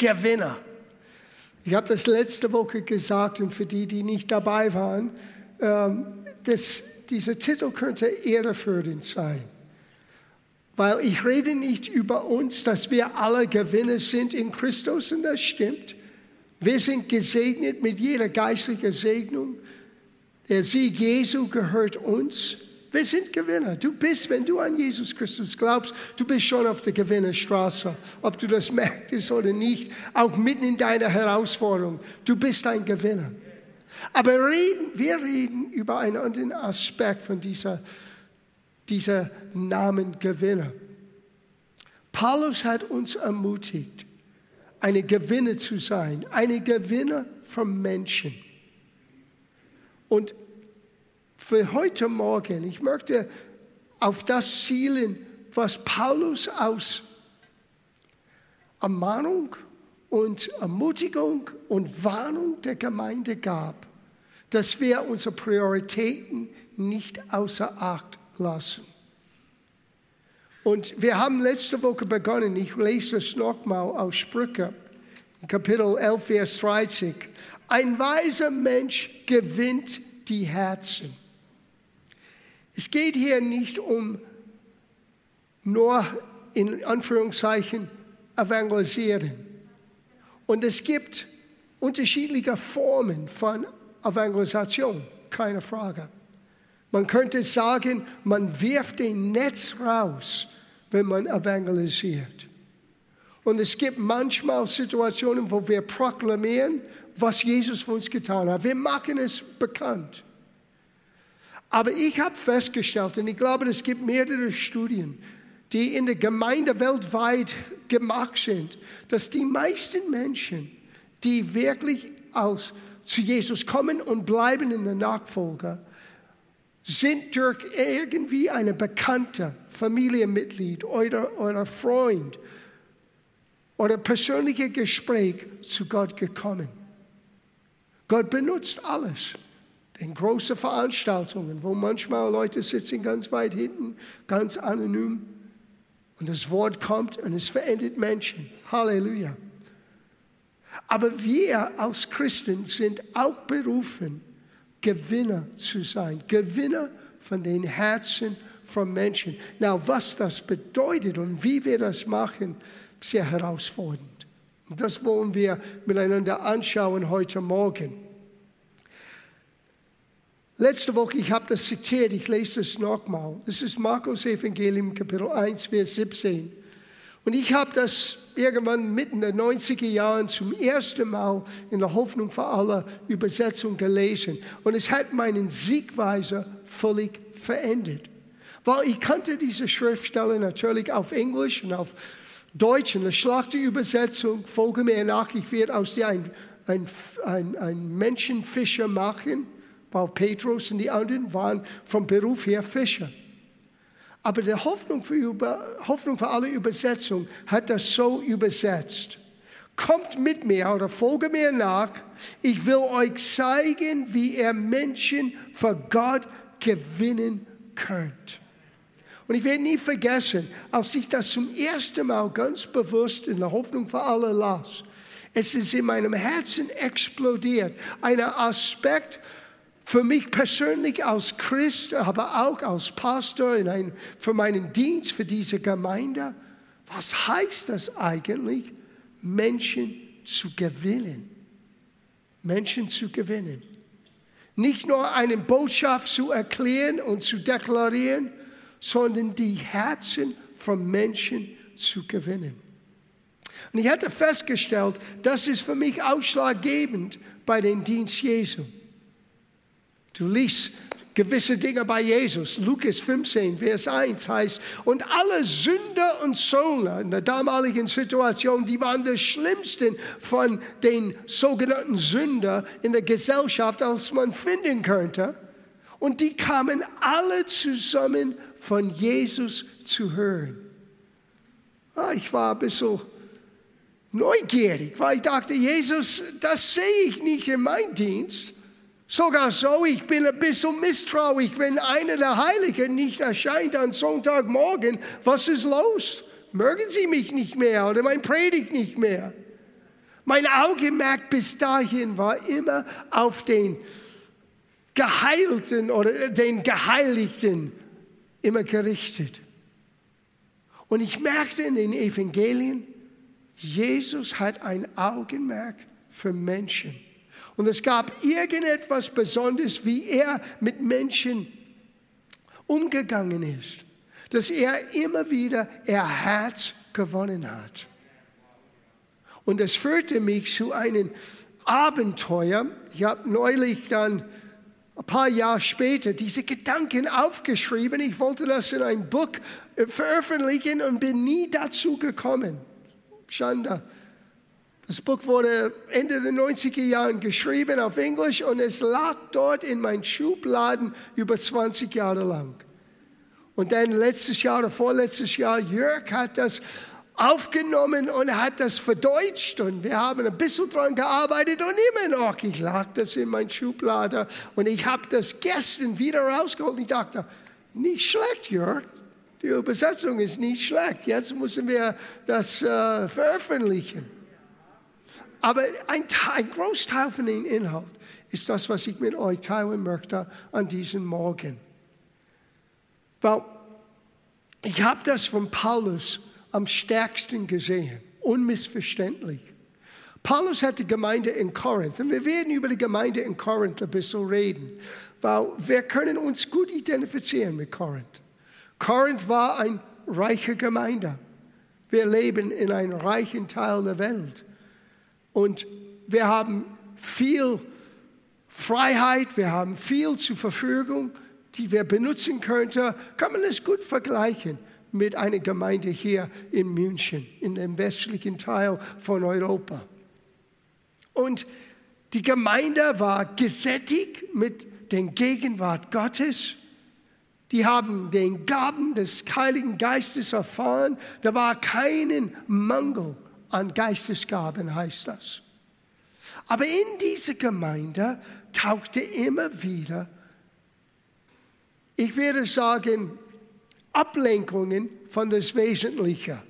Gewinner. Ich habe das letzte Woche gesagt und für die, die nicht dabei waren, ähm, dass dieser Titel könnte irreführend sein. Weil ich rede nicht über uns, dass wir alle Gewinner sind in Christus und das stimmt. Wir sind gesegnet mit jeder geistlichen Segnung. Der Sieg Jesu gehört uns. Wir sind Gewinner. Du bist, wenn du an Jesus Christus glaubst, du bist schon auf der Gewinnerstraße. Ob du das merkst oder nicht, auch mitten in deiner Herausforderung. Du bist ein Gewinner. Aber reden, wir reden über einen anderen Aspekt von dieser, dieser Namen Gewinner. Paulus hat uns ermutigt, eine Gewinner zu sein, eine Gewinner von Menschen. Und für heute Morgen, ich möchte auf das zielen, was Paulus aus Ermahnung und Ermutigung und Warnung der Gemeinde gab, dass wir unsere Prioritäten nicht außer Acht lassen. Und wir haben letzte Woche begonnen, ich lese es nochmal aus Sprüche, Kapitel 11, Vers 30. Ein weiser Mensch gewinnt die Herzen. Es geht hier nicht um nur in Anführungszeichen evangelisieren. Und es gibt unterschiedliche Formen von Evangelisation, keine Frage. Man könnte sagen, man wirft den Netz raus, wenn man evangelisiert. Und es gibt manchmal Situationen, wo wir proklamieren, was Jesus für uns getan hat. Wir machen es bekannt. Aber ich habe festgestellt, und ich glaube, es gibt mehrere Studien, die in der Gemeinde weltweit gemacht sind, dass die meisten Menschen, die wirklich aus, zu Jesus kommen und bleiben in der Nachfolge, sind durch irgendwie eine bekannte Familienmitglied oder, oder Freund oder persönliche Gespräch zu Gott gekommen. Gott benutzt alles in großen Veranstaltungen, wo manchmal Leute sitzen ganz weit hinten, ganz anonym. Und das Wort kommt und es verändert Menschen. Halleluja. Aber wir als Christen sind auch berufen, Gewinner zu sein. Gewinner von den Herzen von Menschen. Na, was das bedeutet und wie wir das machen, sehr herausfordernd. Das wollen wir miteinander anschauen heute Morgen. Letzte Woche, ich habe das zitiert, ich lese es nochmal. Das ist Markus Evangelium, Kapitel 1, Vers 17. Und ich habe das irgendwann mitten in den 90er Jahren zum ersten Mal in der Hoffnung für alle Übersetzung gelesen. Und es hat meinen Siegweise völlig verändert. Weil ich kannte diese Schriftstelle natürlich auf Englisch und auf Deutsch. Und eine die Übersetzung, folge mir nach, ich werde aus dir ein, ein, ein, ein Menschenfischer machen weil Petrus und die anderen waren vom Beruf her Fischer. Aber die Hoffnung für, über, Hoffnung für alle Übersetzung hat das so übersetzt. Kommt mit mir oder folge mir nach. Ich will euch zeigen, wie ihr Menschen für Gott gewinnen könnt. Und ich werde nie vergessen, als ich das zum ersten Mal ganz bewusst in der Hoffnung für alle las, es ist in meinem Herzen explodiert. Ein Aspekt für mich persönlich als Christ, aber auch als Pastor in ein, für meinen Dienst für diese Gemeinde, was heißt das eigentlich, Menschen zu gewinnen? Menschen zu gewinnen. Nicht nur eine Botschaft zu erklären und zu deklarieren, sondern die Herzen von Menschen zu gewinnen. Und ich hatte festgestellt, das ist für mich ausschlaggebend bei dem Dienst Jesu. Du liest gewisse Dinge bei Jesus. Lukas 15, Vers 1 heißt, und alle Sünder und Söhne in der damaligen Situation, die waren die schlimmsten von den sogenannten Sünder in der Gesellschaft, als man finden könnte. Und die kamen alle zusammen von Jesus zu hören. Ah, ich war ein bisschen neugierig, weil ich dachte, Jesus, das sehe ich nicht in meinem Dienst. Sogar so, ich bin ein bisschen misstrauisch, wenn einer der Heiligen nicht erscheint am Sonntagmorgen. Was ist los? Mögen Sie mich nicht mehr oder mein Predigt nicht mehr? Mein Augenmerk bis dahin war immer auf den Geheilten oder den Geheiligten immer gerichtet. Und ich merkte in den Evangelien, Jesus hat ein Augenmerk für Menschen. Und es gab irgendetwas Besonderes, wie er mit Menschen umgegangen ist, dass er immer wieder ihr Herz gewonnen hat. Und es führte mich zu einem Abenteuer. Ich habe neulich dann ein paar Jahre später diese Gedanken aufgeschrieben. Ich wollte das in ein Buch äh, veröffentlichen und bin nie dazu gekommen. Schande. Das Buch wurde Ende der 90er Jahre geschrieben auf Englisch und es lag dort in meinen Schubladen über 20 Jahre lang. Und dann letztes Jahr oder vorletztes Jahr, Jörg hat das aufgenommen und hat das verdeutscht und wir haben ein bisschen dran gearbeitet und immer noch, ich lag das in mein Schublade und ich habe das gestern wieder rausgeholt und ich dachte, nicht schlecht, Jörg, die Übersetzung ist nicht schlecht, jetzt müssen wir das äh, veröffentlichen. Aber ein, ein Großteil von dem Inhalt ist das, was ich mit euch teilen möchte an diesem Morgen. Weil ich habe das von Paulus am stärksten gesehen, unmissverständlich. Paulus hat die Gemeinde in Korinth, und wir werden über die Gemeinde in Korinth ein bisschen reden, weil wir können uns gut identifizieren mit Korinth. Korinth war eine reiche Gemeinde. Wir leben in einem reichen Teil der Welt. Und wir haben viel Freiheit, wir haben viel zur Verfügung, die wir benutzen könnten. Kann man es gut vergleichen mit einer Gemeinde hier in München, in dem westlichen Teil von Europa. Und die Gemeinde war gesättigt mit der Gegenwart Gottes. Die haben den Gaben des Heiligen Geistes erfahren. Da war keinen Mangel an Geistesgaben, heißt das. Aber in dieser Gemeinde tauchte immer wieder, ich würde sagen, Ablenkungen von das Wesentliche.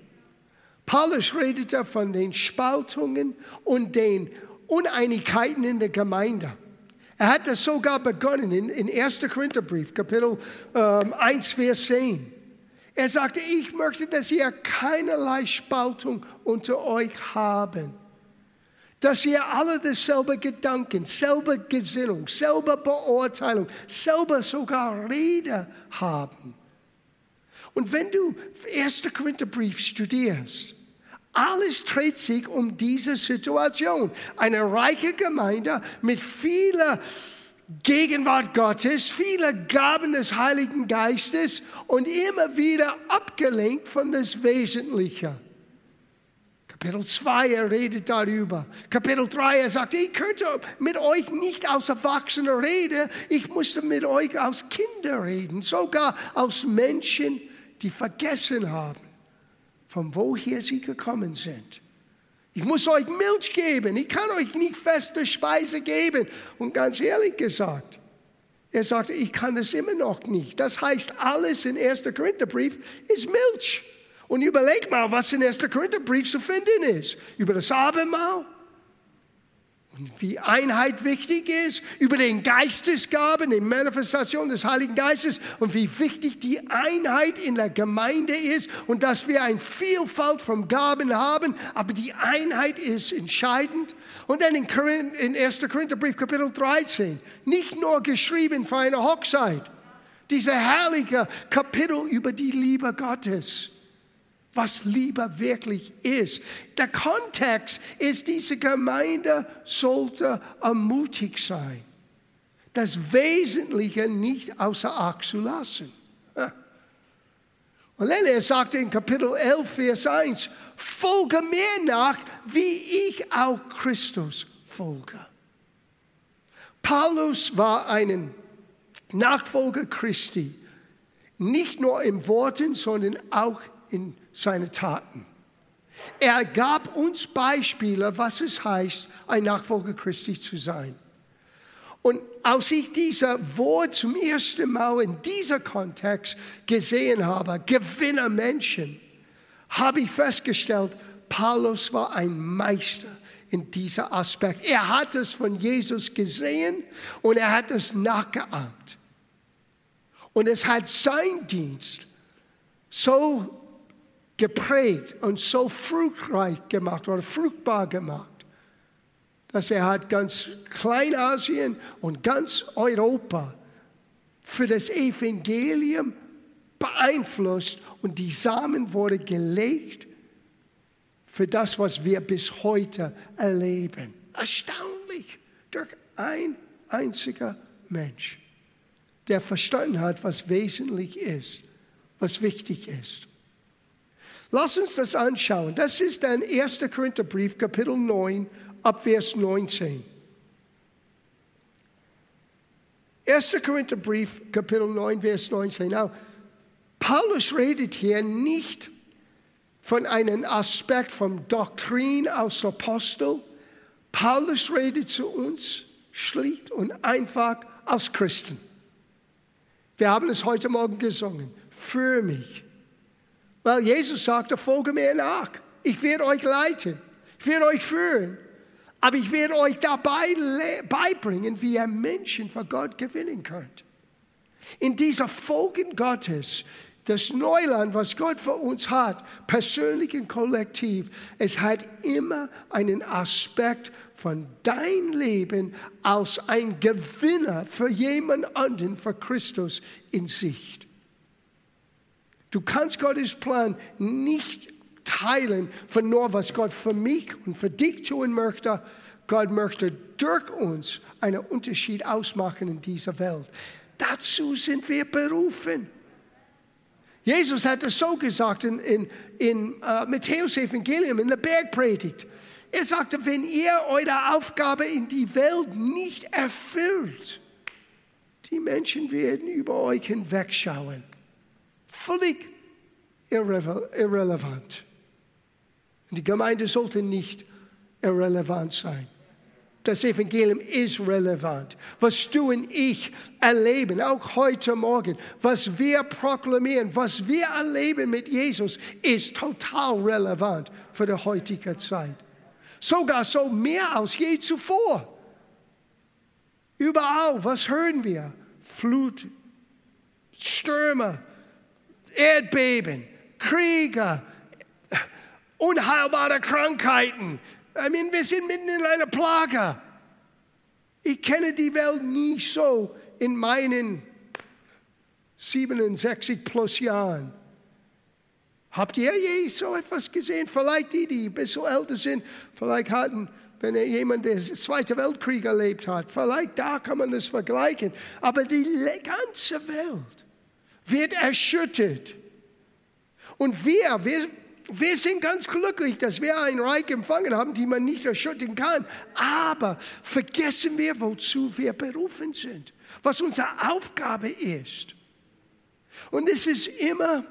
Paulus redete von den Spaltungen und den Uneinigkeiten in der Gemeinde. Er hat das sogar begonnen in, in 1. Korintherbrief, Kapitel ähm, 1, Vers 10. Er sagte, ich möchte, dass ihr keinerlei Spaltung unter euch haben. Dass ihr alle dasselbe Gedanken, selbe Gesinnung, selbe Beurteilung, selbe sogar Rede haben. Und wenn du 1. Korintherbrief studierst, alles dreht sich um diese Situation. Eine reiche Gemeinde mit vieler Gegenwart Gottes, viele Gaben des Heiligen Geistes und immer wieder abgelenkt von das Wesentliche. Kapitel 2, er redet darüber. Kapitel 3, er sagt, ich könnte mit euch nicht als Erwachsene reden, ich musste mit euch als Kinder reden, sogar als Menschen, die vergessen haben, von woher sie gekommen sind. Ich muss euch Milch geben, ich kann euch nicht feste Speise geben. Und ganz ehrlich gesagt, er sagte, ich kann das immer noch nicht. Das heißt, alles in 1. Korintherbrief ist Milch. Und überleg mal, was in 1. Korintherbrief zu finden ist. Über das Abendmahl, wie Einheit wichtig ist, über den Geistesgaben, die Manifestation des Heiligen Geistes und wie wichtig die Einheit in der Gemeinde ist und dass wir eine Vielfalt von Gaben haben, aber die Einheit ist entscheidend. Und dann in, in 1. Korintherbrief Kapitel 13, nicht nur geschrieben für eine Hochzeit, dieser herrliche Kapitel über die Liebe Gottes was Liebe wirklich ist. Der Kontext ist, diese Gemeinde sollte ermutigt sein, das Wesentliche nicht außer Acht zu lassen. Und dann er sagte in Kapitel 11, Vers 1, folge mir nach, wie ich auch Christus folge. Paulus war ein Nachfolger Christi, nicht nur in Worten, sondern auch in seine Taten. Er gab uns Beispiele, was es heißt, ein Nachfolger Christi zu sein. Und als ich dieser Wort zum ersten Mal in dieser Kontext gesehen habe, Gewinner Menschen, habe ich festgestellt, Paulus war ein Meister in dieser Aspekt. Er hat es von Jesus gesehen und er hat es nachgeahmt. Und es hat sein Dienst so geprägt und so fruchtreich gemacht oder fruchtbar gemacht, dass er hat ganz Kleinasien und ganz Europa für das Evangelium beeinflusst und die Samen wurde gelegt für das, was wir bis heute erleben. Erstaunlich, durch ein einziger Mensch, der verstanden hat, was wesentlich ist, was wichtig ist. Lass uns das anschauen. Das ist ein 1. Korintherbrief, Kapitel 9, ab Vers 19. 1. Korintherbrief, Kapitel 9, Vers 19. Now, Paulus redet hier nicht von einem Aspekt von Doktrin aus Apostel. Paulus redet zu uns schlicht und einfach als Christen. Wir haben es heute Morgen gesungen. Für mich. Weil Jesus sagte, folge mir nach. Ich werde euch leiten. Ich werde euch führen. Aber ich werde euch dabei beibringen, wie ihr Menschen für Gott gewinnen könnt. In dieser Folgen Gottes, das Neuland, was Gott für uns hat, persönlich und kollektiv, es hat immer einen Aspekt von dein Leben als ein Gewinner für jemand anderen, für Christus in Sicht. Du kannst Gottes Plan nicht teilen von nur, was Gott für mich und für dich tun möchte. Gott möchte durch uns einen Unterschied ausmachen in dieser Welt. Dazu sind wir berufen. Jesus hat es so gesagt in, in, in uh, Matthäus Evangelium, in der Bergpredigt. Er sagte, wenn ihr eure Aufgabe in die Welt nicht erfüllt, die Menschen werden über euch hinwegschauen. Völlig irre irrelevant. Die Gemeinde sollte nicht irrelevant sein. Das Evangelium ist relevant. Was du und ich erleben, auch heute Morgen, was wir proklamieren, was wir erleben mit Jesus, ist total relevant für die heutige Zeit. Sogar so mehr als je zuvor. Überall, was hören wir? Flut, Stürme, Erdbeben, Kriege, unheilbare Krankheiten. I mean, wir sind mitten in einer Plage. Ich kenne die Welt nie so in meinen 67 plus Jahren. Habt ihr je so etwas gesehen? Vielleicht die, die ein bisschen älter sind, vielleicht hatten, wenn jemand den Zweiten Weltkrieg erlebt hat, vielleicht da kann man das vergleichen. Aber die ganze Welt wird erschüttert. Und wir, wir, wir sind ganz glücklich, dass wir ein Reich empfangen haben, die man nicht erschüttern kann. Aber vergessen wir, wozu wir berufen sind, was unsere Aufgabe ist. Und es ist immer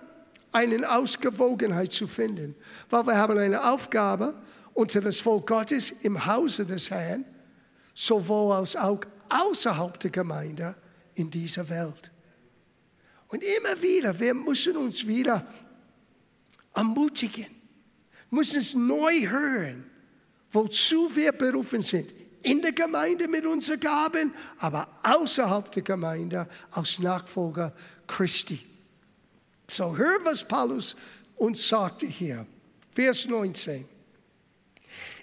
eine Ausgewogenheit zu finden, weil wir haben eine Aufgabe unter das Volk Gottes im Hause des Herrn, sowohl als auch außerhalb der Gemeinde in dieser Welt. Und immer wieder, wir müssen uns wieder ermutigen, müssen es neu hören, wozu wir berufen sind. In der Gemeinde mit unseren Gaben, aber außerhalb der Gemeinde als Nachfolger Christi. So, hör, was Paulus uns sagte hier. Vers 19.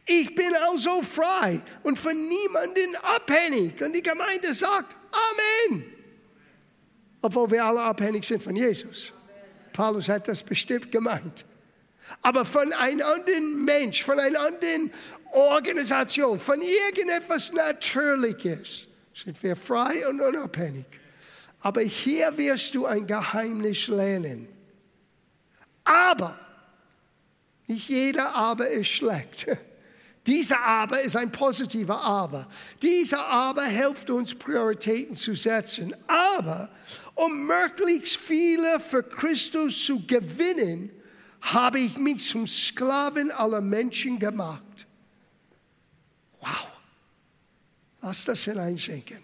Ich bin also frei und von niemandem abhängig. Und die Gemeinde sagt Amen. Obwohl wir alle abhängig sind von Jesus. Paulus hat das bestimmt gemeint. Aber von einem anderen Mensch, von einer anderen Organisation, von irgendetwas Natürliches sind wir frei und unabhängig. Aber hier wirst du ein Geheimnis lernen. Aber, nicht jeder Aber ist schlecht. Dieser Aber ist ein positiver Aber. Dieser Aber hilft uns, Prioritäten zu setzen. Aber um möglichst viele für Christus zu gewinnen, habe ich mich zum Sklaven aller Menschen gemacht. Wow. Lass das hineinschenken.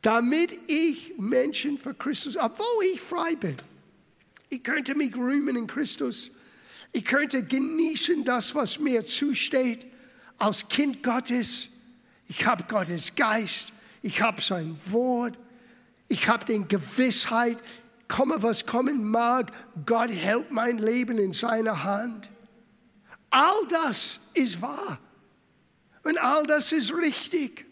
Damit ich Menschen für Christus, obwohl ich frei bin, ich könnte mich rühmen in Christus, ich könnte genießen das, was mir zusteht, als Kind Gottes. Ich habe Gottes Geist, ich habe sein Wort, ich habe die Gewissheit, komme was kommen mag, Gott hält mein Leben in seiner Hand. All das ist wahr und all das ist richtig.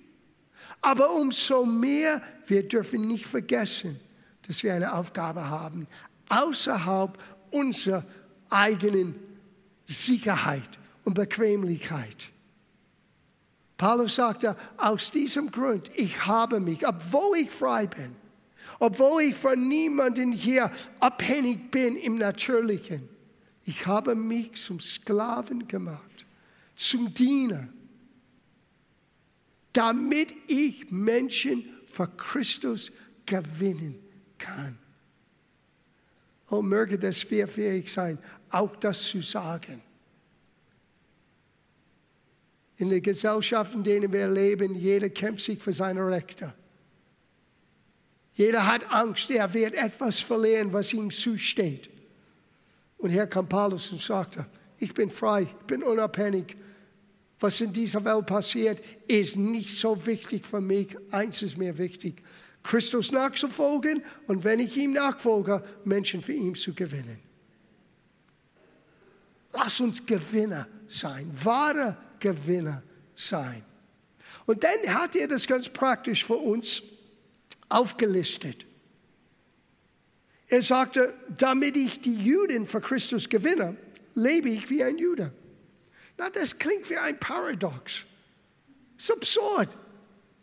Aber umso mehr, wir dürfen nicht vergessen, dass wir eine Aufgabe haben, außerhalb unserer eigenen Sicherheit und Bequemlichkeit. Paulus sagte, aus diesem Grund, ich habe mich, obwohl ich frei bin, obwohl ich von niemandem hier abhängig bin im Natürlichen, ich habe mich zum Sklaven gemacht, zum Diener, damit ich Menschen für Christus gewinnen kann. Oh, möge das wir fähig sein, auch das zu sagen. In der Gesellschaft, in der wir leben, jeder kämpft sich für seine Rechte. Jeder hat Angst, er wird etwas verlieren, was ihm zusteht. Und hier kam Paulus und sagte, ich bin frei, ich bin unabhängig. Was in dieser Welt passiert, ist nicht so wichtig für mich. Eins ist mir wichtig, Christus nachzufolgen und wenn ich ihm nachfolge, Menschen für ihn zu gewinnen. Lass uns Gewinner sein, wahre Gewinner sein. Und dann hat er das ganz praktisch für uns aufgelistet. Er sagte, damit ich die Juden für Christus gewinne, lebe ich wie ein Jude. Na, das klingt wie ein Paradox. Das ist absurd.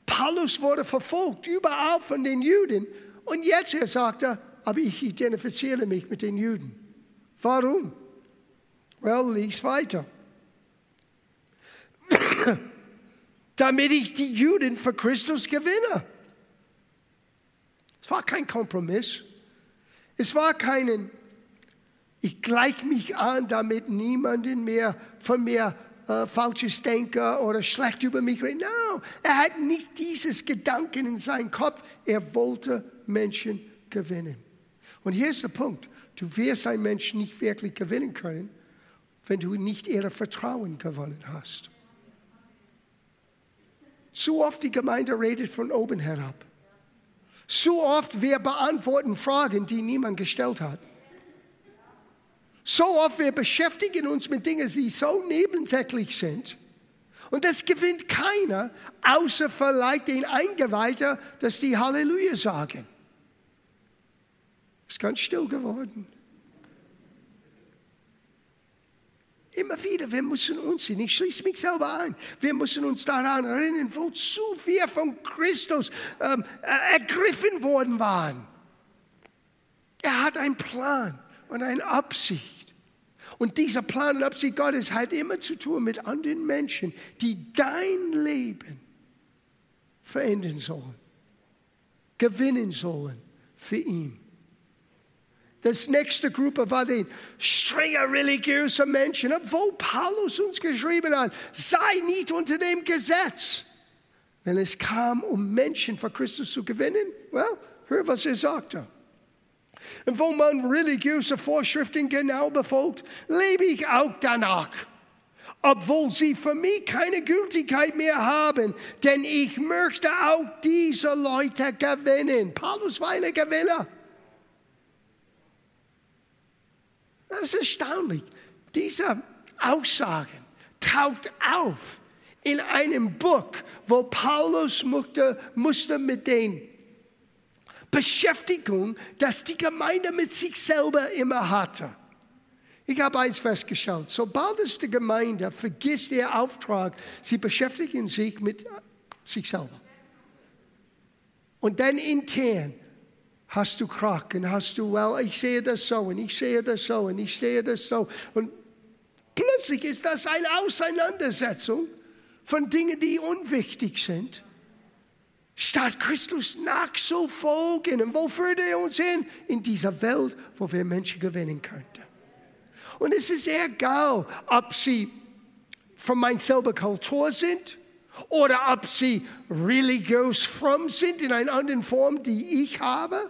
Paulus wurde verfolgt, überall von den Juden. Und jetzt er sagte, aber ich identifiziere mich mit den Juden. Warum? Well, lies weiter. Damit ich die Juden für Christus gewinne. Es war kein Kompromiss. Es war kein, ich gleiche mich an, damit niemanden mehr von mir äh, falsches Denker oder schlecht über mich redet. No, er hat nicht dieses Gedanken in seinem Kopf. Er wollte Menschen gewinnen. Und hier ist der Punkt. Du wirst einen Menschen nicht wirklich gewinnen können, wenn du nicht ihr Vertrauen gewonnen hast. Zu oft die Gemeinde redet von oben herab. Zu oft wir beantworten Fragen, die niemand gestellt hat. So oft wir beschäftigen uns mit Dingen, die so nebensächlich sind. Und das gewinnt keiner, außer vielleicht den Eingeweihten, dass die Halleluja sagen. Es ist ganz still geworden. Immer wieder, wir müssen uns, ich schließe mich selber ein, wir müssen uns daran erinnern, wozu wir von Christus ähm, ergriffen worden waren. Er hat einen Plan und eine Absicht. Und dieser Plan und Absicht Gottes hat immer zu tun mit anderen Menschen, die dein Leben verändern sollen, gewinnen sollen für ihn. Das nächste Gruppe war die strenge religiöse Menschen, obwohl Paulus uns geschrieben hat, sei nicht unter dem Gesetz. Wenn es kam, um Menschen für Christus zu gewinnen, well, hör, was er sagte. Und wo man religiöse Vorschriften genau befolgt, lebe ich auch danach. Obwohl sie für mich keine Gültigkeit mehr haben, denn ich möchte auch diese Leute gewinnen. Paulus war ein Gewinner. Das ist erstaunlich. Diese Aussagen taucht auf in einem Buch, wo Paulus musste, musste mit den Beschäftigung, dass die Gemeinde mit sich selber immer hatte. Ich habe eins festgestellt, sobald es die Gemeinde vergisst ihr Auftrag, sie beschäftigen sich mit sich selber. Und dann intern hast du Kraken, hast du, well, ich sehe das so und ich sehe das so und ich sehe das so. Und plötzlich ist das eine Auseinandersetzung von Dingen, die unwichtig sind statt Christus nachzufolgen. Und wo führt er uns hin? In dieser Welt, wo wir Menschen gewinnen könnten. Und es ist egal, ob sie von meiner selber Kultur sind oder ob sie religiös fromm sind in einer anderen Form, die ich habe.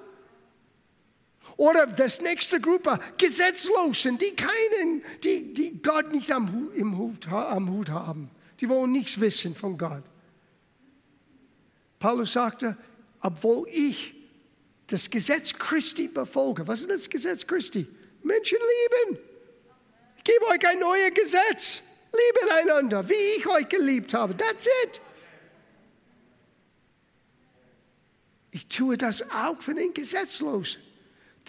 Oder das nächste Gruppe, Gesetzlosen, die keinen, die, die Gott nicht am, im Hut, am Hut haben. Die wollen nichts wissen von Gott. Paulus sagte, obwohl ich das Gesetz Christi befolge. Was ist das Gesetz Christi? Menschen lieben. Ich gebe euch ein neues Gesetz. Liebe einander, wie ich euch geliebt habe. That's it. Ich tue das auch für den Gesetzlosen,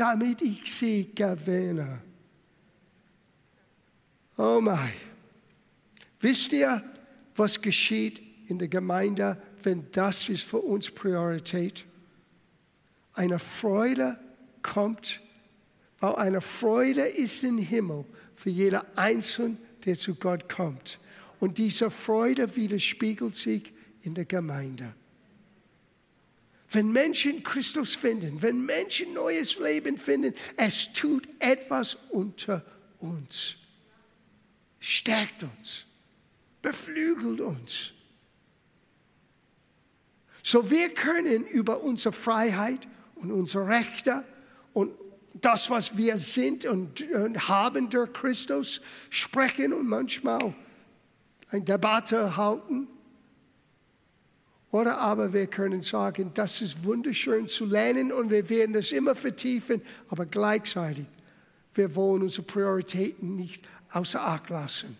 damit ich sie gewinne. Oh mein. Wisst ihr, was geschieht in der Gemeinde, wenn das ist für uns Priorität? Eine Freude kommt, weil eine Freude ist im Himmel für jeder Einzelne, der zu Gott kommt. Und diese Freude widerspiegelt sich in der Gemeinde. Wenn Menschen Christus finden, wenn Menschen neues Leben finden, es tut etwas unter uns, stärkt uns, beflügelt uns. So wir können über unsere Freiheit und unsere Rechte und das, was wir sind und, und haben durch Christus, sprechen und manchmal eine Debatte halten. Oder aber wir können sagen, das ist wunderschön zu lernen und wir werden das immer vertiefen, aber gleichzeitig, wir wollen unsere Prioritäten nicht außer Acht lassen.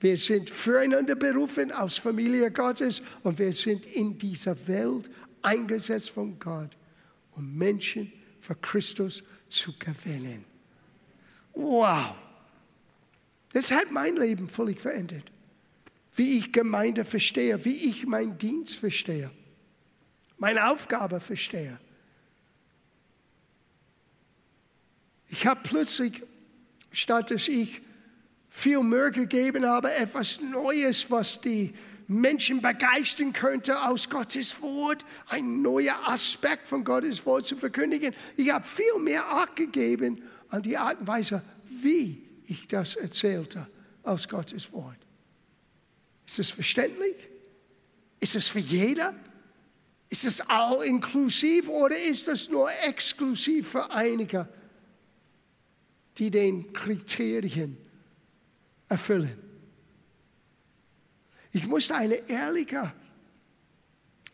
Wir sind füreinander berufen aus Familie Gottes und wir sind in dieser Welt eingesetzt von Gott, um Menschen für Christus zu gewinnen. Wow! Das hat mein Leben völlig verändert wie ich Gemeinde verstehe, wie ich meinen Dienst verstehe, meine Aufgabe verstehe. Ich habe plötzlich, statt dass ich viel Mühe gegeben habe, etwas Neues, was die Menschen begeistern könnte, aus Gottes Wort, ein neuer Aspekt von Gottes Wort zu verkündigen. Ich habe viel mehr Acht gegeben an die Art und Weise, wie ich das erzählte aus Gottes Wort. Ist es verständlich? Ist es für jeder? Ist es all inklusiv oder ist es nur exklusiv für einige, die den Kriterien erfüllen? Ich musste eine ehrliche,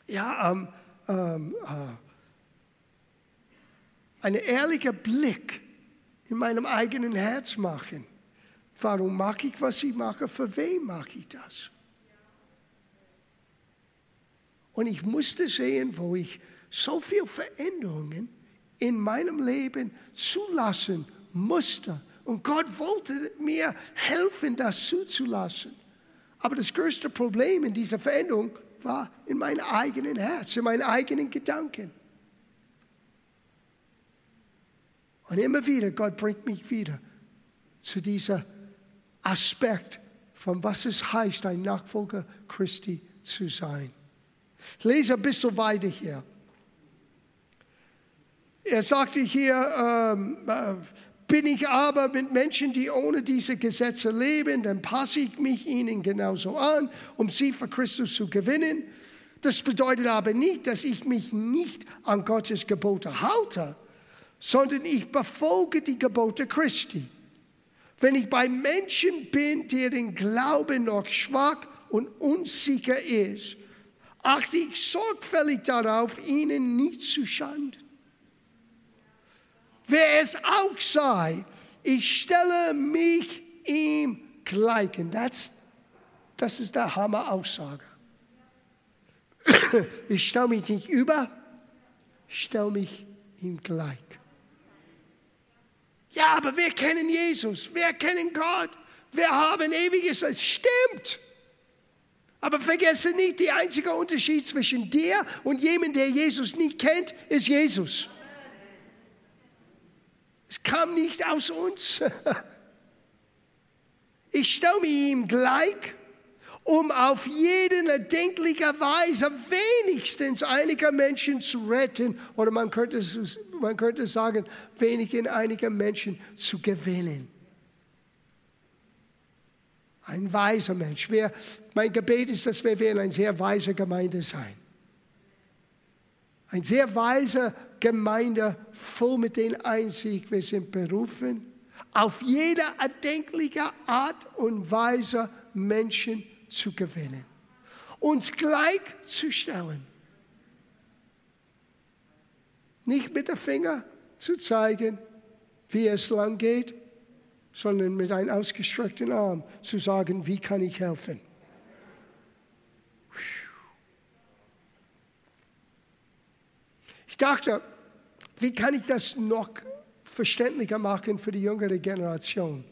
ja, ähm, ähm, äh, einen ehrlichen Blick in meinem eigenen Herz machen. Warum mache ich, was ich mache? Für wen mache ich das? Und ich musste sehen, wo ich so viele Veränderungen in meinem Leben zulassen musste. Und Gott wollte mir helfen, das zuzulassen. Aber das größte Problem in dieser Veränderung war in meinem eigenen Herz, in meinen eigenen Gedanken. Und immer wieder, Gott bringt mich wieder zu diesem Aspekt von was es heißt, ein Nachfolger Christi zu sein. Ich lese ein bisschen weiter hier. Er sagte hier, ähm, äh, bin ich aber mit Menschen, die ohne diese Gesetze leben, dann passe ich mich ihnen genauso an, um sie für Christus zu gewinnen. Das bedeutet aber nicht, dass ich mich nicht an Gottes Gebote halte, sondern ich befolge die Gebote Christi. Wenn ich bei Menschen bin, deren Glaube noch schwach und unsicher ist, achte ich sorgfältig darauf, ihnen nicht zu schaden. Wer es auch sei, ich stelle mich ihm gleich. Und das, das ist der Hammer-Aussage. Ich stelle mich nicht über, ich stelle mich ihm gleich. Ja, aber wir kennen Jesus, wir kennen Gott, wir haben ewiges. Es stimmt. Aber vergesse nicht, der einzige Unterschied zwischen dir und jemandem, der Jesus nicht kennt, ist Jesus. Es kam nicht aus uns. Ich stelle mir ihm gleich, um auf jeden erdenkliche Weise wenigstens einige Menschen zu retten oder man könnte, man könnte sagen, wenig in einige Menschen zu gewinnen ein weiser Mensch. Wir, mein Gebet ist, dass wir werden eine sehr weise Gemeinde sein. Eine sehr weise Gemeinde voll mit den Einsicht, wir sind berufen, auf jede erdenkliche Art und Weise Menschen zu gewinnen, uns gleichzustellen. Nicht mit dem Finger zu zeigen, wie es lang geht, sondern mit einem ausgestreckten Arm zu sagen, wie kann ich helfen. Ich dachte, wie kann ich das noch verständlicher machen für die jüngere Generation?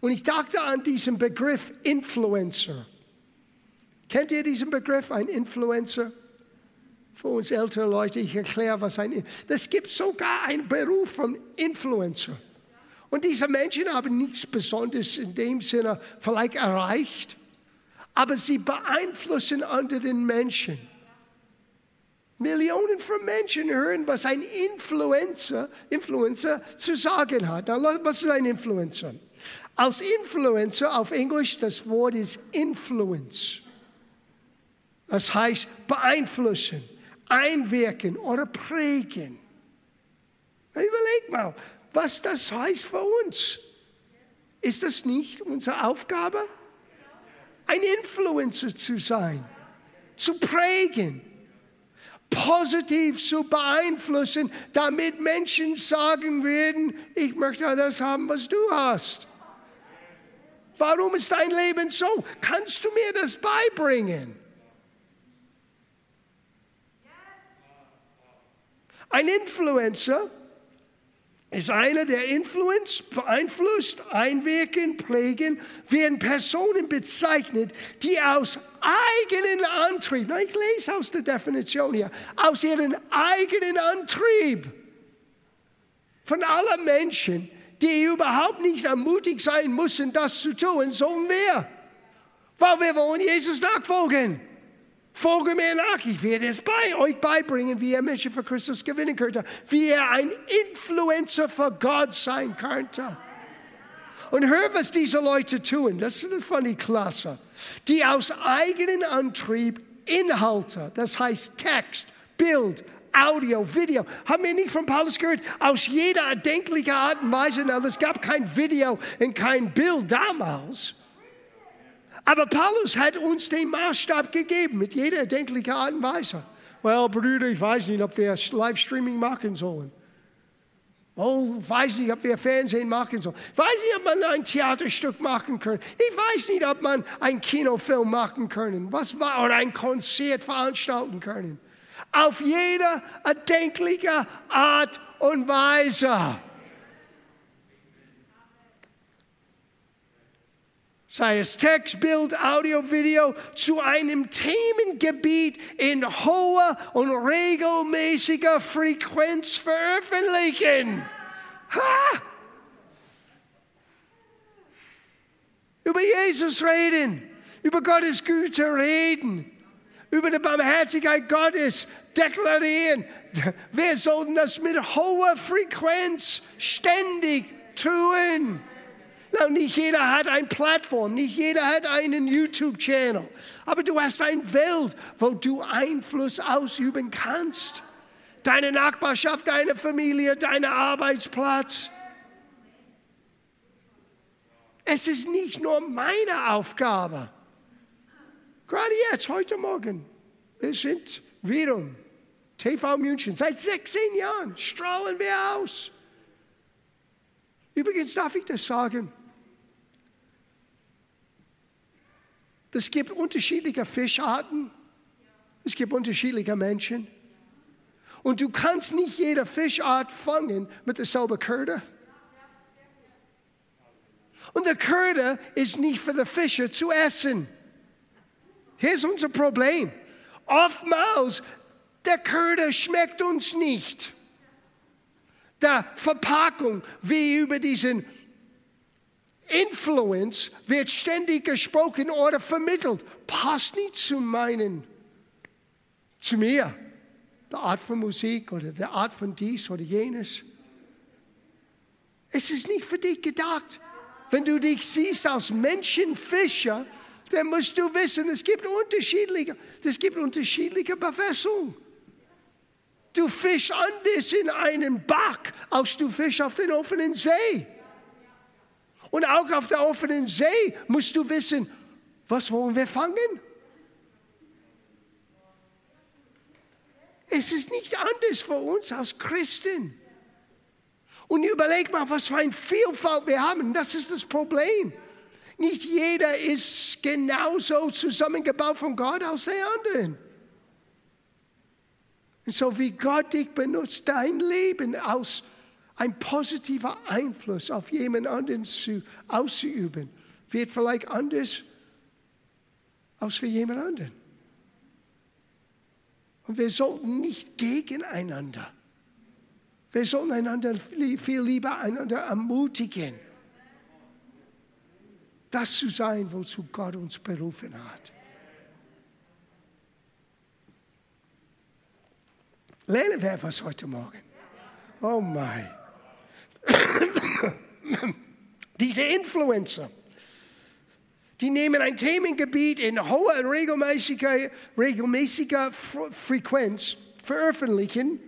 Und ich dachte an diesen Begriff Influencer. Kennt ihr diesen Begriff, ein Influencer? Für uns ältere Leute, ich erkläre, was ein Das gibt sogar einen Beruf von Influencer. Und diese Menschen haben nichts Besonderes in dem Sinne vielleicht erreicht, aber sie beeinflussen andere Menschen. Millionen von Menschen hören, was ein Influencer, Influencer zu sagen hat. Was ist ein Influencer? Als Influencer auf Englisch, das Wort ist Influence. Das heißt beeinflussen, einwirken oder prägen. Überleg mal, was das heißt für uns. Ist das nicht unsere Aufgabe? Ein Influencer zu sein, zu prägen, positiv zu beeinflussen, damit Menschen sagen werden, ich möchte das haben, was du hast. Warum ist dein Leben so? Kannst du mir das beibringen? Ein Influencer ist einer, der Influence, beeinflusst, einwirken, prägen, werden Personen bezeichnet, die aus eigenen Antrieb, ich lese aus der Definition hier, aus ihrem eigenen Antrieb von allen Menschen, die überhaupt nicht ermutigt sein müssen, das zu tun, sollen wir. Weil wir wollen Jesus nachfolgen. Folge mir nach, ich werde es bei euch beibringen, wie ihr Menschen für Christus gewinnen könnte, wie ihr ein Influencer für Gott sein könnte. Und hör, was diese Leute tun, das ist von die Klasse, die aus eigenem Antrieb Inhalte, das heißt Text, Bild, Audio, Video. Haben wir nicht von Paulus gehört? Aus jeder erdenklichen Art und Weise. es gab kein Video und kein Bild damals. Aber Paulus hat uns den Maßstab gegeben mit jeder erdenklichen Art und Weise. Well, Brüder, ich weiß nicht, ob wir Livestreaming machen sollen. Oh, weiß nicht, ob wir Fernsehen machen sollen. Ich weiß nicht, ob man ein Theaterstück machen kann. Ich weiß nicht, ob man einen Kinofilm machen können. Was war, oder ein Konzert veranstalten können. Auf jede erdenkliche Art und Weise. Sei es Text, Bild, Audio, Video, zu einem Themengebiet in hoher und regelmäßiger Frequenz veröffentlichen. Ha! Über Jesus reden, über Gottes Güte reden, über die Barmherzigkeit Gottes deklarieren. Wir sollten das mit hoher Frequenz ständig tun. Na, nicht jeder hat eine Plattform, nicht jeder hat einen YouTube-Channel, aber du hast eine Welt, wo du Einfluss ausüben kannst. Deine Nachbarschaft, deine Familie, dein Arbeitsplatz. Es ist nicht nur meine Aufgabe. Gerade jetzt, heute Morgen, wir sind wieder TV München. Seit 16 Jahren strahlen wir aus. Übrigens darf ich das sagen. Es gibt unterschiedliche Fischarten. Es gibt unterschiedliche Menschen. Und du kannst nicht jede Fischart fangen mit derselben Köder. Und der Köder ist nicht für die Fische zu essen. Hier ist unser Problem. Oftmals, der Köder schmeckt uns nicht der Verpackung, wie über diesen Influence wird ständig gesprochen oder vermittelt. Passt nicht zu meinen, zu mir, der Art von Musik oder der Art von dies oder jenes. Es ist nicht für dich gedacht. Wenn du dich siehst als Menschenfischer, dann musst du wissen, es gibt unterschiedliche, es gibt unterschiedliche Bewässerungen. Du fischst anders in einen Bach, als du fischst auf den offenen See. Und auch auf der offenen See musst du wissen, was wollen wir fangen? Es ist nicht anders für uns als Christen. Und überleg mal, was für eine Vielfalt wir haben. Das ist das Problem. Nicht jeder ist genauso zusammengebaut von Gott als der andere. Und so wie Gott dich benutzt, dein Leben als ein positiver Einfluss auf jemand anderen zu, auszuüben, wird vielleicht anders als für jemand anderen. Und wir sollten nicht gegeneinander. Wir sollten einander viel lieber einander ermutigen, das zu sein, wozu Gott uns berufen hat. Lernen wir etwas heute Morgen. Oh mein. Diese Influencer, die nehmen ein Themengebiet in hoher regelmäßiger, regelmäßiger Frequenz, veröffentlichen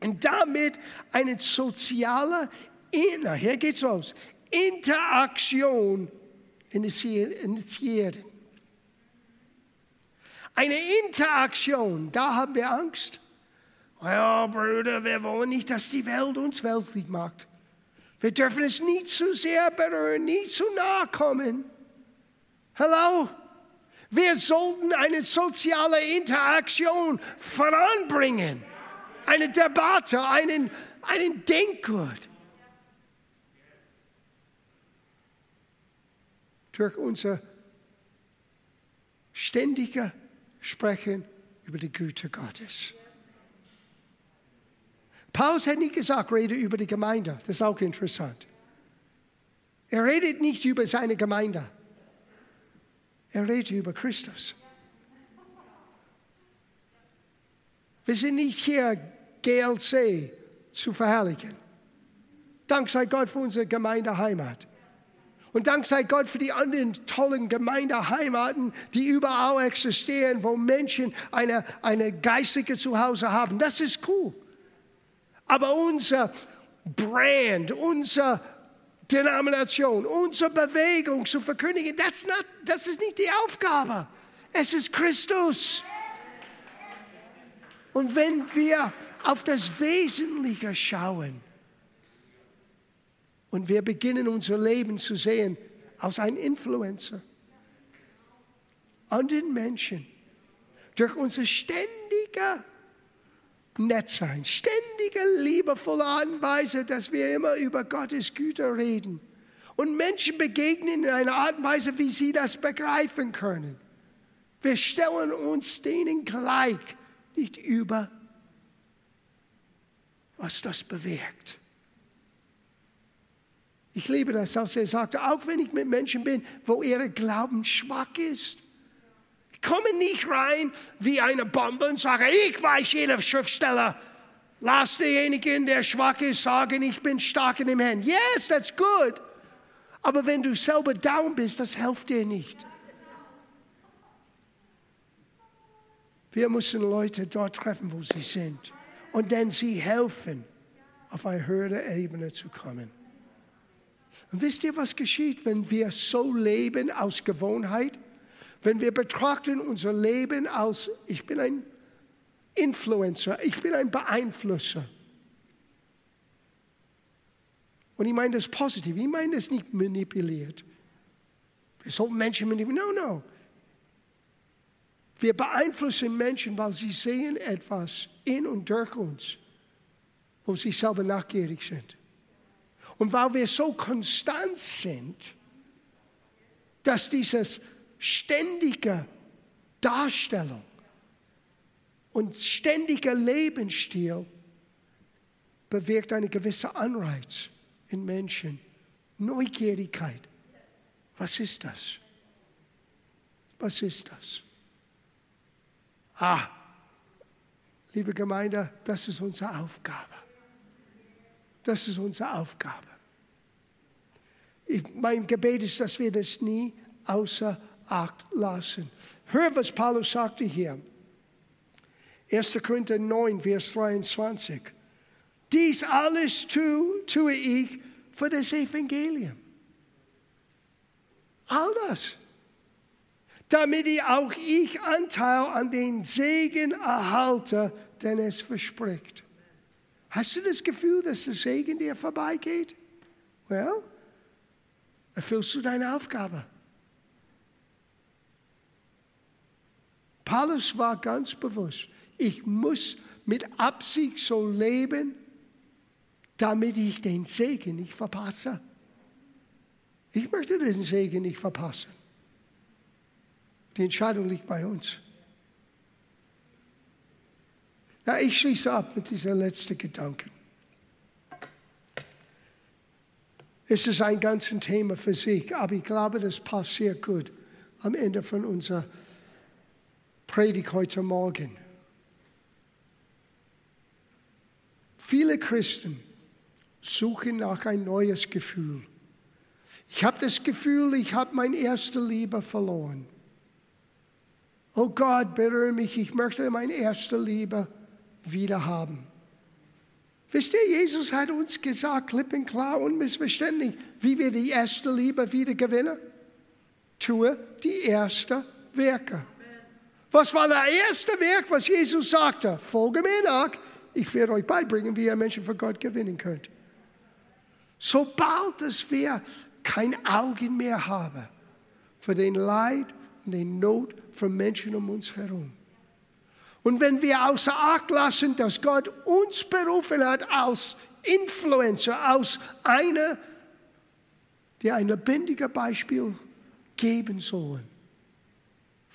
und damit eine soziale, hier geht's los, Interaktion initiieren. Eine Interaktion, da haben wir Angst. Ja, Brüder, wir wollen nicht, dass die Welt uns weltlich macht. Wir dürfen es nie zu sehr berühren, nie zu nahe kommen. Hallo? Wir sollten eine soziale Interaktion voranbringen. Eine Debatte, einen, einen Denkgut. Durch unser ständiger Sprechen über die Güte Gottes. Paulus hat nicht gesagt, rede über die Gemeinde. Das ist auch interessant. Er redet nicht über seine Gemeinde. Er redet über Christus. Wir sind nicht hier, GLC zu verherrlichen. Dank sei Gott für unsere Gemeindeheimat. Und dank sei Gott für die anderen tollen Gemeindeheimaten, die überall existieren, wo Menschen eine, eine geistige Zuhause haben. Das ist cool. Aber unser Brand, unsere Denomination, unsere Bewegung zu verkündigen, das, not, das ist nicht die Aufgabe. Es ist Christus. Und wenn wir auf das Wesentliche schauen und wir beginnen unser Leben zu sehen als ein Influencer, anderen Menschen, durch unser ständiger nett sein. Ständige, liebevolle Art und Weise, dass wir immer über Gottes Güter reden. Und Menschen begegnen in einer Art und Weise, wie sie das begreifen können. Wir stellen uns denen gleich, nicht über, was das bewirkt. Ich liebe das, als er sagte, auch wenn ich mit Menschen bin, wo ihr Glauben schwach ist komme nicht rein wie eine Bombe und sage, ich weiß jeder Schriftsteller. Lass denjenigen, der schwach ist, sagen, ich bin stark in dem Herrn. Yes, that's good. Aber wenn du selber down bist, das hilft dir nicht. Wir müssen Leute dort treffen, wo sie sind. Und dann sie helfen, auf eine höhere Ebene zu kommen. Und wisst ihr, was geschieht, wenn wir so leben aus Gewohnheit? Wenn wir betrachten unser Leben als, ich bin ein Influencer, ich bin ein Beeinflusser. Und ich meine das positiv, ich meine das nicht manipuliert. Wir sollten Menschen manipulieren. No, no. Wir beeinflussen Menschen, weil sie sehen etwas in und durch uns, wo sie selber nachgierig sind. Und weil wir so konstant sind, dass dieses ständige Darstellung und ständiger Lebensstil bewirkt einen gewissen Anreiz in Menschen. Neugierigkeit. Was ist das? Was ist das? Ah, liebe Gemeinde, das ist unsere Aufgabe. Das ist unsere Aufgabe. Ich, mein Gebet ist, dass wir das nie außer Acht lassen. Hör, was Paulus sagte hier. 1. Korinther 9, Vers 23. Dies alles tue, tue ich für das Evangelium. All das. Damit ich auch ich Anteil an den Segen erhalte, den es verspricht. Hast du das Gefühl, dass der Segen dir vorbeigeht? Well, erfüllst du deine Aufgabe. Paulus war ganz bewusst, ich muss mit Absicht so leben, damit ich den Segen nicht verpasse. Ich möchte diesen Segen nicht verpassen. Die Entscheidung liegt bei uns. Ja, ich schließe ab mit diesem letzten Gedanken. Es ist ein ganzes Thema für sich, aber ich glaube, das passt sehr gut am Ende von unserer Predigt heute Morgen. Viele Christen suchen nach ein neues Gefühl. Ich habe das Gefühl, ich habe mein erste Liebe verloren. Oh Gott, berühre mich, ich möchte meine erste Liebe wieder haben. Wisst ihr, Jesus hat uns gesagt, klipp und klar, unmissverständlich, wie wir die erste Liebe wieder gewinnen. Tue die ersten Werke. Was war das erste Werk, was Jesus sagte? Folge mir nach. Ich werde euch beibringen, wie ihr Menschen für Gott gewinnen könnt. Sobald es wir kein Augen mehr haben für den Leid und den Not von Menschen um uns herum, und wenn wir außer Acht lassen, dass Gott uns berufen hat als Influencer, als einer, der ein lebendiges Beispiel geben soll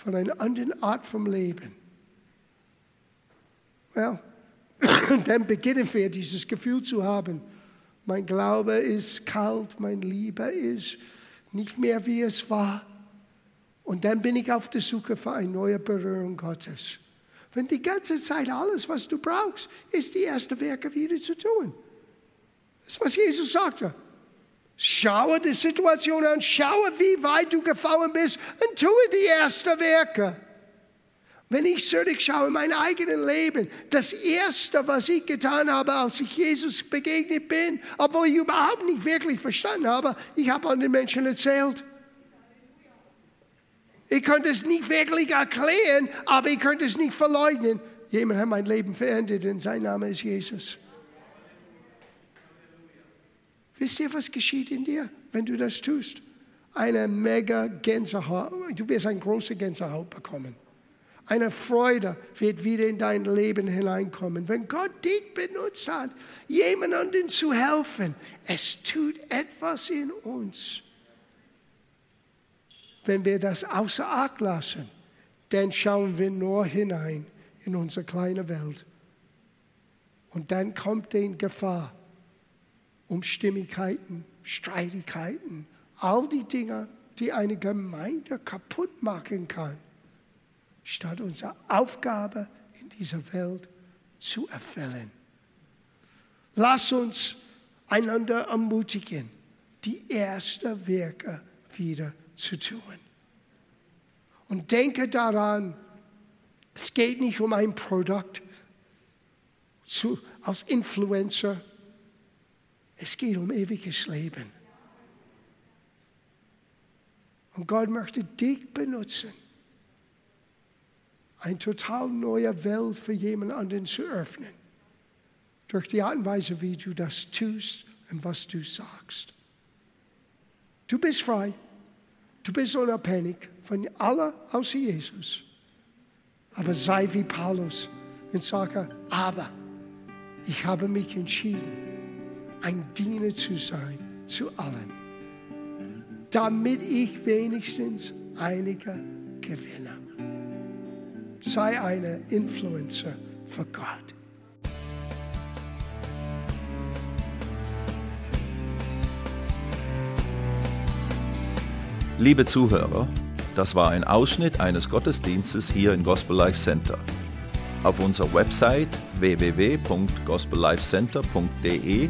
von einer anderen Art vom Leben. Well, dann beginnen wir dieses Gefühl zu haben. Mein Glaube ist kalt, mein Liebe ist nicht mehr wie es war. Und dann bin ich auf der Suche für eine neue Berührung Gottes. Wenn die ganze Zeit alles, was du brauchst, ist die erste Werke wieder zu tun. Das ist, was Jesus sagte. Schaue die Situation an, schaue, wie weit du gefallen bist und tue die ersten Werke. Wenn ich zurückschaue in mein eigenes Leben, das Erste, was ich getan habe, als ich Jesus begegnet bin, obwohl ich überhaupt nicht wirklich verstanden habe, ich habe an den Menschen erzählt. Ich konnte es nicht wirklich erklären, aber ich konnte es nicht verleugnen. Jemand hat mein Leben verändert und sein Name ist Jesus. Wisst ihr, was geschieht in dir, wenn du das tust? Eine mega Gänsehaut. Du wirst eine große Gänsehaut bekommen. Eine Freude wird wieder in dein Leben hineinkommen. Wenn Gott dich benutzt hat, jemandem zu helfen, es tut etwas in uns wenn wir das außer Acht lassen, dann schauen wir nur hinein in unsere kleine Welt. Und dann kommt die Gefahr, Umstimmigkeiten, Streitigkeiten, all die Dinge, die eine Gemeinde kaputt machen kann, statt unsere Aufgabe in dieser Welt zu erfüllen. Lass uns einander ermutigen, die ersten Werke wieder zu zu tun. Und denke daran, es geht nicht um ein Produkt zu, als Influencer. Es geht um ewiges Leben. Und Gott möchte dich benutzen, eine total neue Welt für jemand anderen zu öffnen. Durch die Art und Weise, wie du das tust und was du sagst. Du bist frei. Du bist unabhängig von aller außer Jesus. Aber sei wie Paulus und sage, aber ich habe mich entschieden, ein Diener zu sein zu allen, damit ich wenigstens einige gewinne. Sei eine Influencer für Gott. Liebe Zuhörer, das war ein Ausschnitt eines Gottesdienstes hier im Gospel Life Center. Auf unserer Website www.gospellifecenter.de